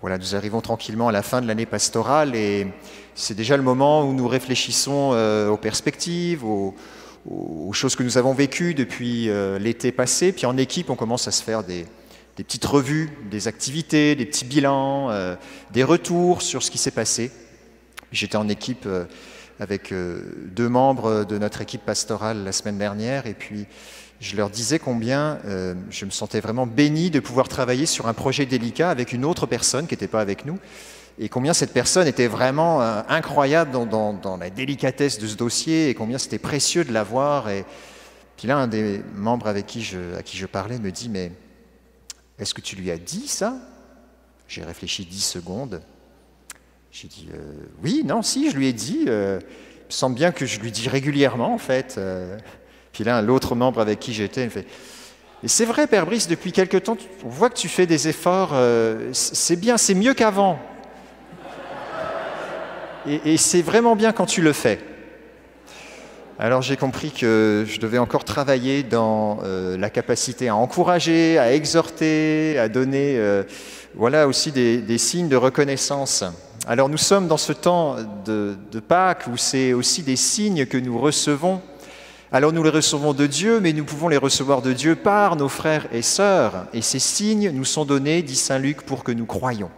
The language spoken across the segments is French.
Voilà, nous arrivons tranquillement à la fin de l'année pastorale et c'est déjà le moment où nous réfléchissons euh, aux perspectives, aux, choses que nous avons vécues depuis euh, l'été passé. Puis en équipe, on commence à se faire des, petites revues, des activités, des petits bilans, euh, des retours sur ce qui s'est passé. J'étais en équipe avec deux membres de notre équipe pastorale la semaine dernière et puis je leur disais combien euh, je me sentais vraiment béni de pouvoir travailler sur un projet délicat avec une autre personne qui n'était pas avec nous et combien cette personne était vraiment euh, incroyable dans, la délicatesse de ce dossier et combien c'était précieux de l'avoir. Et puis là, un des membres avec qui je, à qui je parlais me dit, mais est-ce que tu lui as dit ça? J'ai réfléchi dix secondes. J'ai dit, euh, oui, non, si, je lui ai dit. Il me semble bien que je lui dis régulièrement, en fait. Puis là, l'autre membre avec qui j'étais, il fait Et c'est vrai, Père Brice, depuis quelque temps, on voit que tu fais des efforts. Euh, c'est bien, c'est mieux qu'avant. Et, c'est vraiment bien quand tu le fais. Alors j'ai compris que je devais encore travailler dans euh, la capacité à encourager, à exhorter, à donner euh, voilà aussi des, des, signes de reconnaissance. Alors nous sommes dans ce temps de, de Pâques où c'est aussi des signes que nous recevons alors nous les recevons de Dieu, mais nous pouvons les recevoir de Dieu par nos frères et sœurs. Et ces signes nous sont donnés, dit Saint Luc, pour que nous croyions.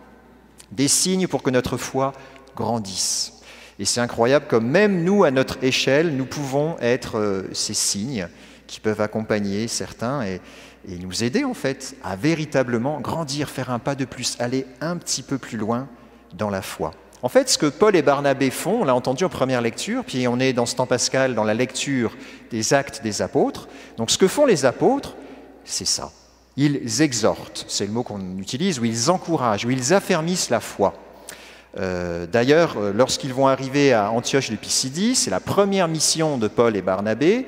Des signes pour que notre foi grandisse. Et c'est incroyable comme même nous, à notre échelle, nous pouvons être euh, ces signes qui peuvent accompagner certains et, et nous aider en fait à véritablement grandir, faire un pas de plus, aller un petit peu plus loin dans la foi. En fait, ce que Paul et Barnabé font, on l'a entendu en première lecture, puis on est dans ce temps pascal dans la lecture des actes des apôtres. Donc ce que font les apôtres, c'est ça. Ils exhortent, c'est le mot qu'on utilise, ou ils encouragent, ou ils affermissent la foi. Euh, D'ailleurs, lorsqu'ils vont arriver à Antioche de c'est la première mission de Paul et Barnabé.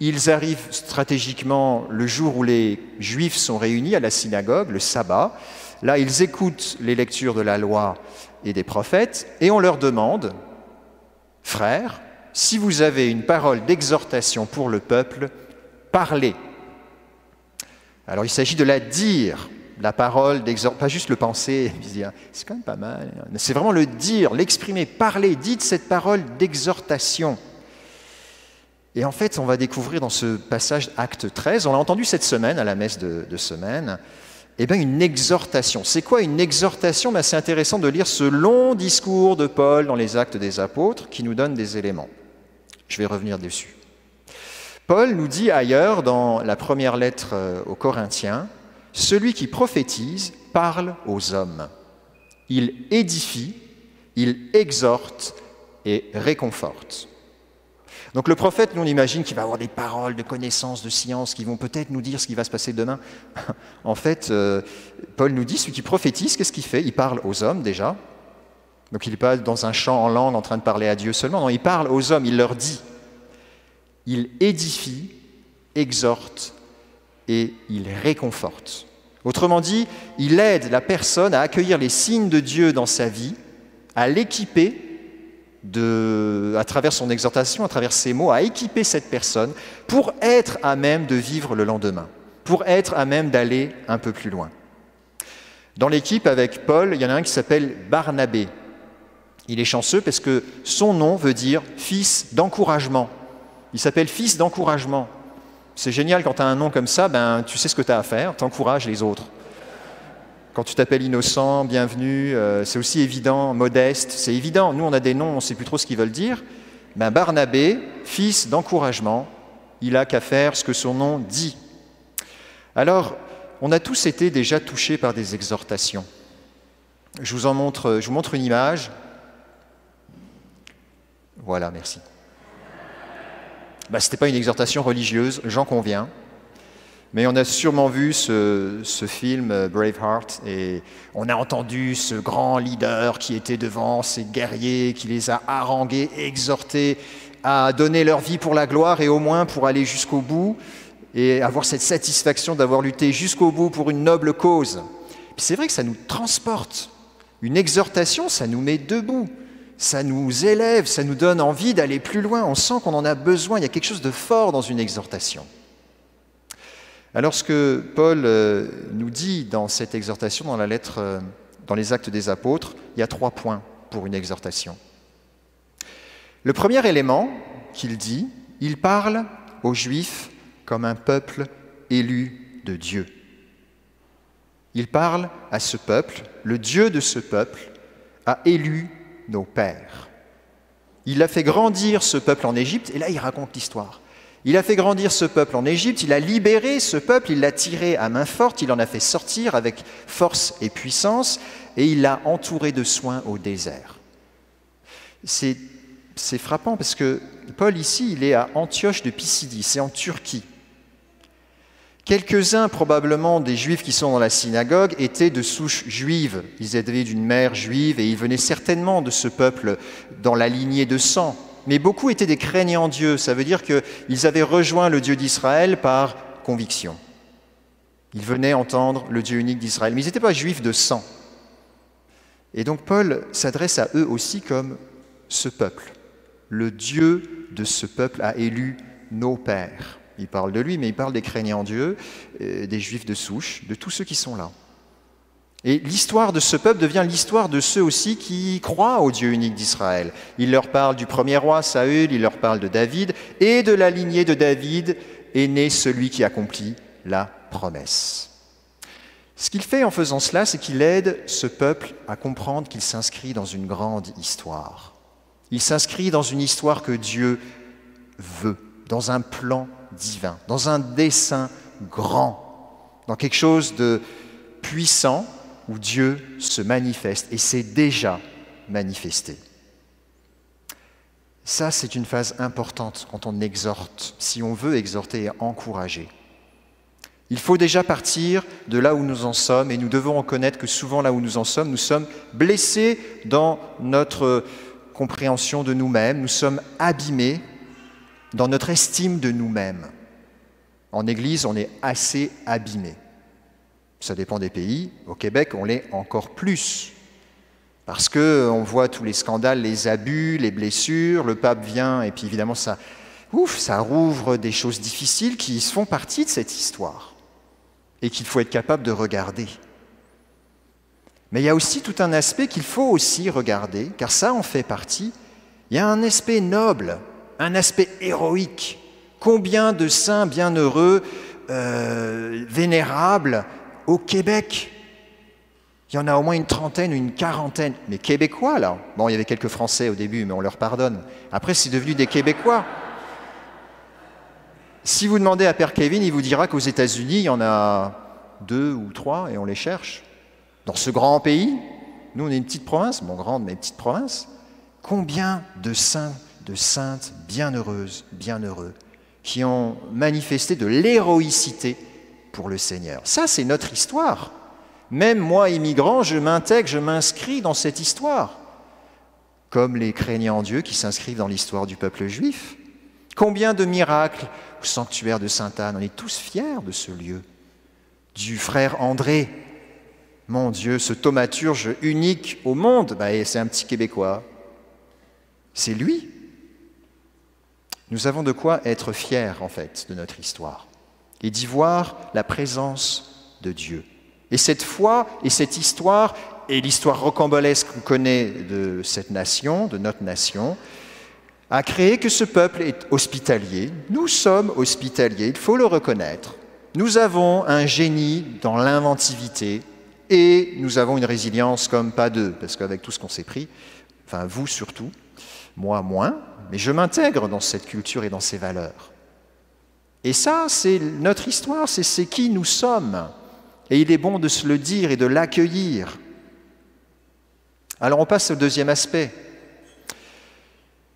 Ils arrivent stratégiquement le jour où les Juifs sont réunis à la synagogue, le sabbat. Là, ils écoutent les lectures de la loi et des prophètes, et on leur demande, frères, si vous avez une parole d'exhortation pour le peuple, parlez. Alors il s'agit de la dire, la parole d'exhortation, pas juste le penser, c'est quand même pas mal. C'est vraiment le dire, l'exprimer, parler, dites cette parole d'exhortation. Et en fait, on va découvrir dans ce passage acte 13, on l'a entendu cette semaine à la messe de, de semaine, eh bien, une exhortation. C'est quoi une exhortation? Ben, C'est intéressant de lire ce long discours de Paul dans les actes des apôtres qui nous donne des éléments. Je vais revenir dessus. Paul nous dit ailleurs dans la première lettre euh, aux Corinthiens, Celui qui prophétise parle aux hommes. Il édifie, il exhorte et réconforte. Donc le prophète, nous on imagine qu'il va avoir des paroles de connaissance, de science, qui vont peut-être nous dire ce qui va se passer demain. en fait, euh, Paul nous dit, celui qui prophétise, qu'est-ce qu'il fait? Il parle aux hommes déjà. Donc il n'est pas dans un chant en langue en train de parler à Dieu seulement, non, il parle aux hommes, il leur dit. Il édifie, exhorte et il réconforte. Autrement dit, il aide la personne à accueillir les signes de Dieu dans sa vie, à l'équiper à travers son exhortation, à travers ses mots, à équiper cette personne pour être à même de vivre le lendemain, pour être à même d'aller un peu plus loin. Dans l'équipe avec Paul, il y en a un qui s'appelle Barnabé. Il est chanceux parce que son nom veut dire fils d'encouragement. Il s'appelle fils d'encouragement. C'est génial quand tu as un nom comme ça, ben, tu sais ce que tu as à faire, tu encourages les autres. Quand tu t'appelles innocent, bienvenue, euh, c'est aussi évident, modeste, c'est évident. Nous, on a des noms, on ne sait plus trop ce qu'ils veulent dire. Ben, Barnabé, fils d'encouragement, il a qu'à faire ce que son nom dit. Alors, on a tous été déjà touchés par des exhortations. Je vous en montre, une image. Voilà, merci. Ben, ce n'était pas une exhortation religieuse, j'en conviens. Mais on a sûrement vu ce, film euh, Braveheart et on a entendu ce grand leader qui était devant, ces guerriers, qui les a harangués, exhortés à donner leur vie pour la gloire et au moins pour aller jusqu'au bout et avoir cette satisfaction d'avoir lutté jusqu'au bout pour une noble cause. C'est vrai que ça nous transporte. Une exhortation, ça nous met debout, ça nous élève, ça nous donne envie d'aller plus loin. On sent qu'on en a besoin, il y a quelque chose de fort dans une exhortation. Alors ce que Paul euh, nous dit dans cette exhortation, dans la lettre euh, dans les actes des apôtres, il y a trois points pour une exhortation. Le premier élément qu'il dit, il parle aux Juifs comme un peuple élu de Dieu. Il parle à ce peuple, le Dieu de ce peuple a élu nos pères. Il a fait grandir ce peuple en Égypte, et là il raconte l'histoire. Il a fait grandir ce peuple en Égypte, il a libéré ce peuple, il l'a tiré à main forte, il en a fait sortir avec force et puissance, et il l'a entouré de soins au désert. C'est, frappant parce que Paul ici, il est à Antioche de Pisidie, c'est en Turquie. Quelques-uns probablement des juifs qui sont dans la synagogue étaient de souche juive. Ils étaient d'une mère juive et ils venaient certainement de ce peuple dans la lignée de sang. Mais beaucoup étaient des craignants Dieu. Ça veut dire qu'ils avaient rejoint le Dieu d'Israël par conviction. Ils venaient entendre le Dieu unique d'Israël. Mais ils n'étaient pas juifs de sang. Et donc Paul s'adresse à eux aussi comme ce peuple. Le Dieu de ce peuple a élu nos pères. Il parle de lui, mais il parle des craignants Dieu, euh, des juifs de souche, de tous ceux qui sont là. Et l'histoire de ce peuple devient l'histoire de ceux aussi qui croient au Dieu unique d'Israël. Il leur parle du premier roi Saül, il leur parle de David, et de la lignée de David est né celui qui accomplit la promesse. Ce qu'il fait en faisant cela, c'est qu'il aide ce peuple à comprendre qu'il s'inscrit dans une grande histoire. Il s'inscrit dans une histoire que Dieu veut, dans un plan divin, dans un dessein grand, dans quelque chose de puissant où Dieu se manifeste et s'est déjà manifesté. Ça, c'est une phase importante quand on exhorte, si on veut exhorter et encourager. Il faut déjà partir de là où nous en sommes et nous devons reconnaître que souvent là où nous en sommes, nous sommes blessés dans notre compréhension de nous-mêmes, nous sommes abîmés dans notre estime de nous-mêmes. En Église, on est assez abîmé. Ça dépend des pays. Au Québec, on l'est encore plus. Parce qu'on voit tous les scandales, les abus, les blessures, le pape vient, et puis évidemment, ça, ouf, ça rouvre des choses difficiles qui font partie de cette histoire et qu'il faut être capable de regarder. Mais il y a aussi tout un aspect qu'il faut aussi regarder, car ça en fait partie. Il y a un aspect noble un aspect héroïque. Combien de saints bienheureux, euh, vénérables au Québec Il y en a au moins une trentaine ou une quarantaine. Mais Québécois, là Bon, il y avait quelques Français au début, mais on leur pardonne. Après, c'est devenu des Québécois. Si vous demandez à Père Kevin, il vous dira qu'aux États-Unis, il y en a deux ou trois et on les cherche. Dans ce grand pays, nous on est une petite province, bon grande mais petite province, combien de saints de saintes bienheureuses, bienheureux, qui ont manifesté de l'héroïcité pour le Seigneur. Ça, c'est notre histoire. Même moi, immigrant, je m'intègre, je m'inscris dans cette histoire, comme les craignants Dieu qui s'inscrivent dans l'histoire du peuple juif. Combien de miracles au sanctuaire de Sainte-Anne, on est tous fiers de ce lieu. Du frère André, mon Dieu, ce thaumaturge unique au monde, bah, c'est un petit Québécois. C'est lui nous avons de quoi être fiers, en fait, de notre histoire et d'y voir la présence de Dieu. Et cette foi et cette histoire, et l'histoire rocambolesque qu'on connaît de cette nation, de notre nation, a créé que ce peuple est hospitalier. Nous sommes hospitaliers, il faut le reconnaître. Nous avons un génie dans l'inventivité et nous avons une résilience comme pas deux, parce qu'avec tout ce qu'on s'est pris, enfin vous surtout, moi moins, mais je m'intègre dans cette culture et dans ces valeurs. Et ça, c'est notre histoire, c'est qui nous sommes. Et il est bon de se le dire et de l'accueillir. Alors on passe au deuxième aspect.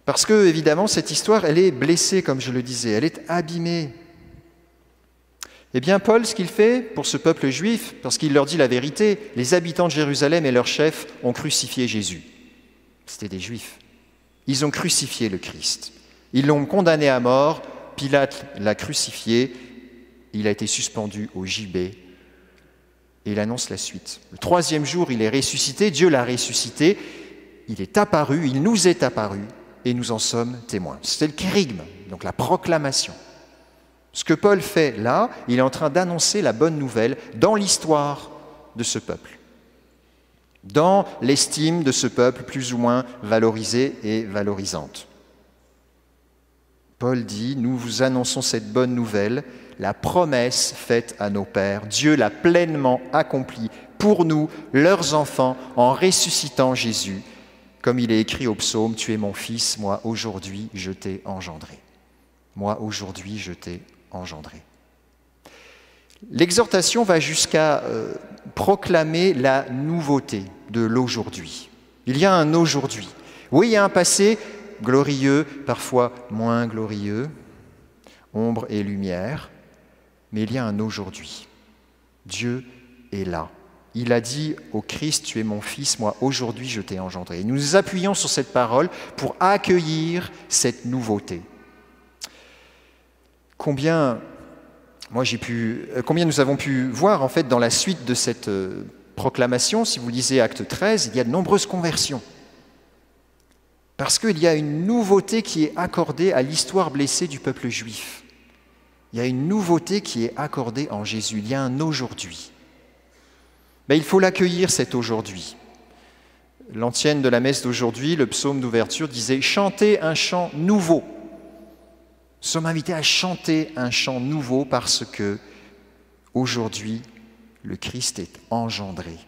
Parce que, évidemment, cette histoire, elle est blessée, comme je le disais, elle est abîmée. Eh bien, Paul, ce qu'il fait pour ce peuple juif, parce qu'il leur dit la vérité, les habitants de Jérusalem et leurs chefs ont crucifié Jésus. C'était des juifs. Ils ont crucifié le Christ. Ils l'ont condamné à mort. Pilate l'a crucifié. Il a été suspendu au gibet. Et il annonce la suite. Le troisième jour, il est ressuscité. Dieu l'a ressuscité. Il est apparu. Il nous est apparu. Et nous en sommes témoins. C'est le kérigme, donc la proclamation. Ce que Paul fait là, il est en train d'annoncer la bonne nouvelle dans l'histoire de ce peuple. dans l'estime de ce peuple plus ou moins valorisé et valorisante. Paul dit, nous vous annonçons cette bonne nouvelle, la promesse faite à nos pères. Dieu l'a pleinement accomplie pour nous, leurs enfants, en ressuscitant Jésus. Comme il est écrit au psaume, Tu es mon fils, moi aujourd'hui je t'ai engendré. Moi aujourd'hui je t'ai engendré. L'exhortation va jusqu'à euh, proclamer la nouveauté de l'aujourd'hui. Il y a un aujourd'hui. Oui, il y a un passé glorieux, parfois moins glorieux, ombre et lumière, mais il y a un aujourd'hui. Dieu est là. Il a dit au Christ, tu es mon fils, moi aujourd'hui je t'ai engendré. nous nous appuyons sur cette parole pour accueillir cette nouveauté. Combien, moi pu, euh, combien nous avons pu voir en fait dans la suite de cette euh, proclamation, si vous lisez Acte 13, il y a de nombreuses conversions. Parce qu'il y a une nouveauté qui est accordée à l'histoire blessée du peuple juif. Il y a une nouveauté qui est accordée en Jésus. Il y a un aujourd'hui. Mais il faut l'accueillir cet aujourd'hui. L'antienne de la messe d'aujourd'hui, le psaume d'ouverture, disait Chantez un chant nouveau. Nous sommes invités à chanter un chant nouveau parce que aujourd'hui, le Christ est engendré.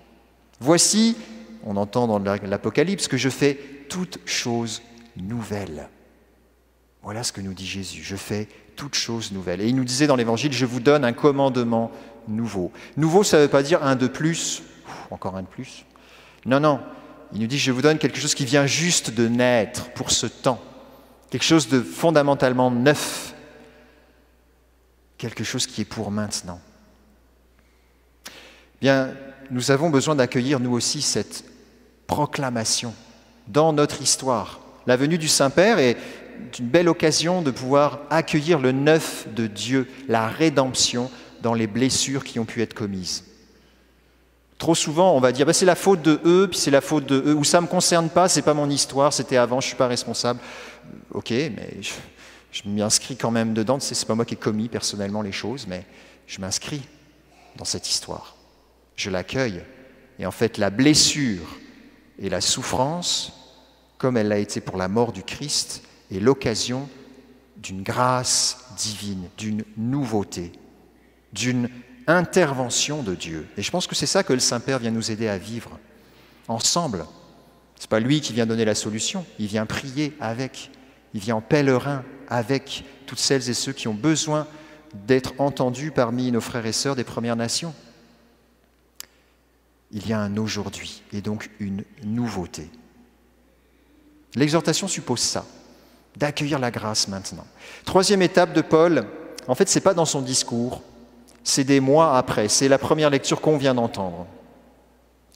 Voici, on entend dans l'Apocalypse, que je fais toutes choses nouvelles. Voilà ce que nous dit Jésus, je fais toutes choses nouvelles. Et il nous disait dans l'Évangile, je vous donne un commandement nouveau. Nouveau, ça ne veut pas dire un de plus, encore un de plus. Non, non, il nous dit, je vous donne quelque chose qui vient juste de naître pour ce temps, quelque chose de fondamentalement neuf, quelque chose qui est pour maintenant. Bien, nous avons besoin d'accueillir nous aussi cette proclamation dans notre histoire. La venue du Saint-Père est une belle occasion de pouvoir accueillir le neuf de Dieu, la rédemption dans les blessures qui ont pu être commises. Trop souvent, on va dire bah, c'est la faute de eux, puis c'est la faute de eux, ou ça ne me concerne pas, c'est pas mon histoire, c'était avant, je ne suis pas responsable. Ok, mais je, je m'inscris quand même dedans, c'est pas moi qui ai commis personnellement les choses, mais je m'inscris dans cette histoire je l'accueille. Et en fait, la blessure et la souffrance, comme elle l'a été pour la mort du Christ, est l'occasion d'une grâce divine, d'une nouveauté, d'une intervention de Dieu. Et je pense que c'est ça que le Saint-Père vient nous aider à vivre ensemble. Ce n'est pas lui qui vient donner la solution, il vient prier avec, il vient en pèlerin avec toutes celles et ceux qui ont besoin d'être entendus parmi nos frères et sœurs des Premières Nations il y a un aujourd'hui et donc une nouveauté. L'exhortation suppose ça, d'accueillir la grâce maintenant. Troisième étape de Paul, en fait, ce n'est pas dans son discours, c'est des mois après, c'est la première lecture qu'on vient d'entendre.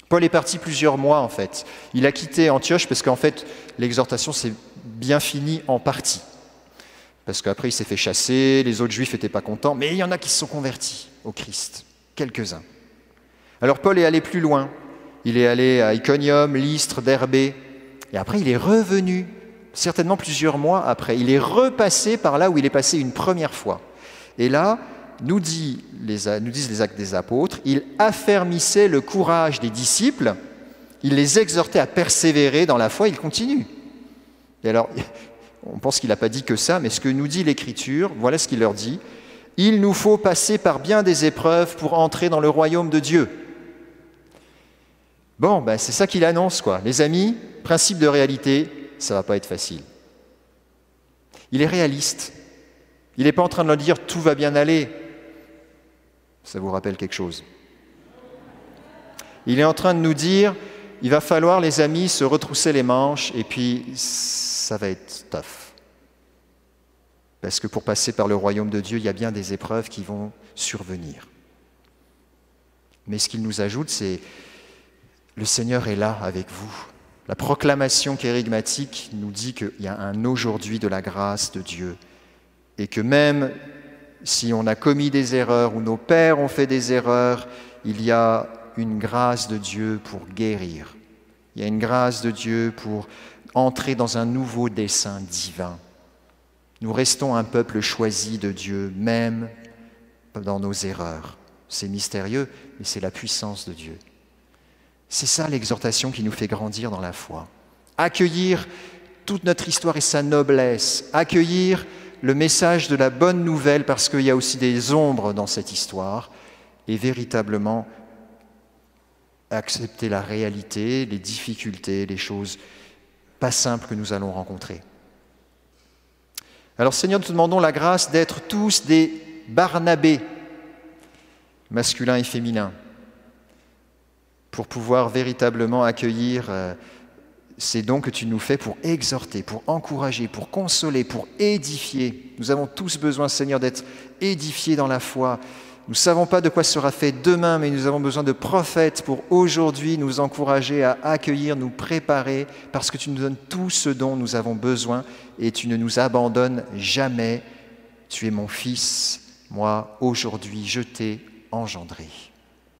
Paul est parti plusieurs mois en fait. Il a quitté Antioche parce qu'en fait, l'exhortation s'est bien finie en partie. Parce qu'après, il s'est fait chasser, les autres juifs n'étaient pas contents, mais il y en a qui se sont convertis au Christ, quelques-uns. Alors Paul est allé plus loin. Il est allé à Iconium, Lystre, Derbé, et après il est revenu, certainement plusieurs mois après. Il est repassé par là où il est passé une première fois. Et là, nous, dit les, nous disent les actes des apôtres, il affermissait le courage des disciples, il les exhortait à persévérer dans la foi, il continue. Et alors, on pense qu'il n'a pas dit que ça, mais ce que nous dit l'Écriture, voilà ce qu'il leur dit. Il nous faut passer par bien des épreuves pour entrer dans le royaume de Dieu. Bon, ben c'est ça qu'il annonce, quoi. Les amis, principe de réalité, ça va pas être facile. Il est réaliste. Il n'est pas en train de leur dire tout va bien aller. Ça vous rappelle quelque chose? Il est en train de nous dire il va falloir, les amis, se retrousser les manches et puis ça va être tough. Parce que pour passer par le royaume de Dieu, il y a bien des épreuves qui vont survenir. Mais ce qu'il nous ajoute, c'est le Seigneur est là avec vous. La proclamation kérigmatique nous dit qu'il y a un aujourd'hui de la grâce de Dieu et que même si on a commis des erreurs ou nos pères ont fait des erreurs, il y a une grâce de Dieu pour guérir. Il y a une grâce de Dieu pour entrer dans un nouveau dessein divin. Nous restons un peuple choisi de Dieu, même dans nos erreurs. C'est mystérieux, mais c'est la puissance de Dieu. C'est ça l'exhortation qui nous fait grandir dans la foi. Accueillir toute notre histoire et sa noblesse, accueillir le message de la bonne nouvelle parce qu'il y a aussi des ombres dans cette histoire, et véritablement accepter la réalité, les difficultés, les choses pas simples que nous allons rencontrer. Alors Seigneur, nous te demandons la grâce d'être tous des Barnabés, masculins et féminins, pour pouvoir véritablement accueillir euh, ces dons que tu nous fais pour exhorter, pour encourager, pour consoler, pour édifier. Nous avons tous besoin, Seigneur, d'être édifiés dans la foi, nous ne savons pas de quoi sera fait demain, mais nous avons besoin de prophètes pour aujourd'hui nous encourager à accueillir, nous préparer, parce que tu nous donnes tout ce dont nous avons besoin et tu ne nous abandonnes jamais. Tu es mon fils, moi aujourd'hui je t'ai engendré.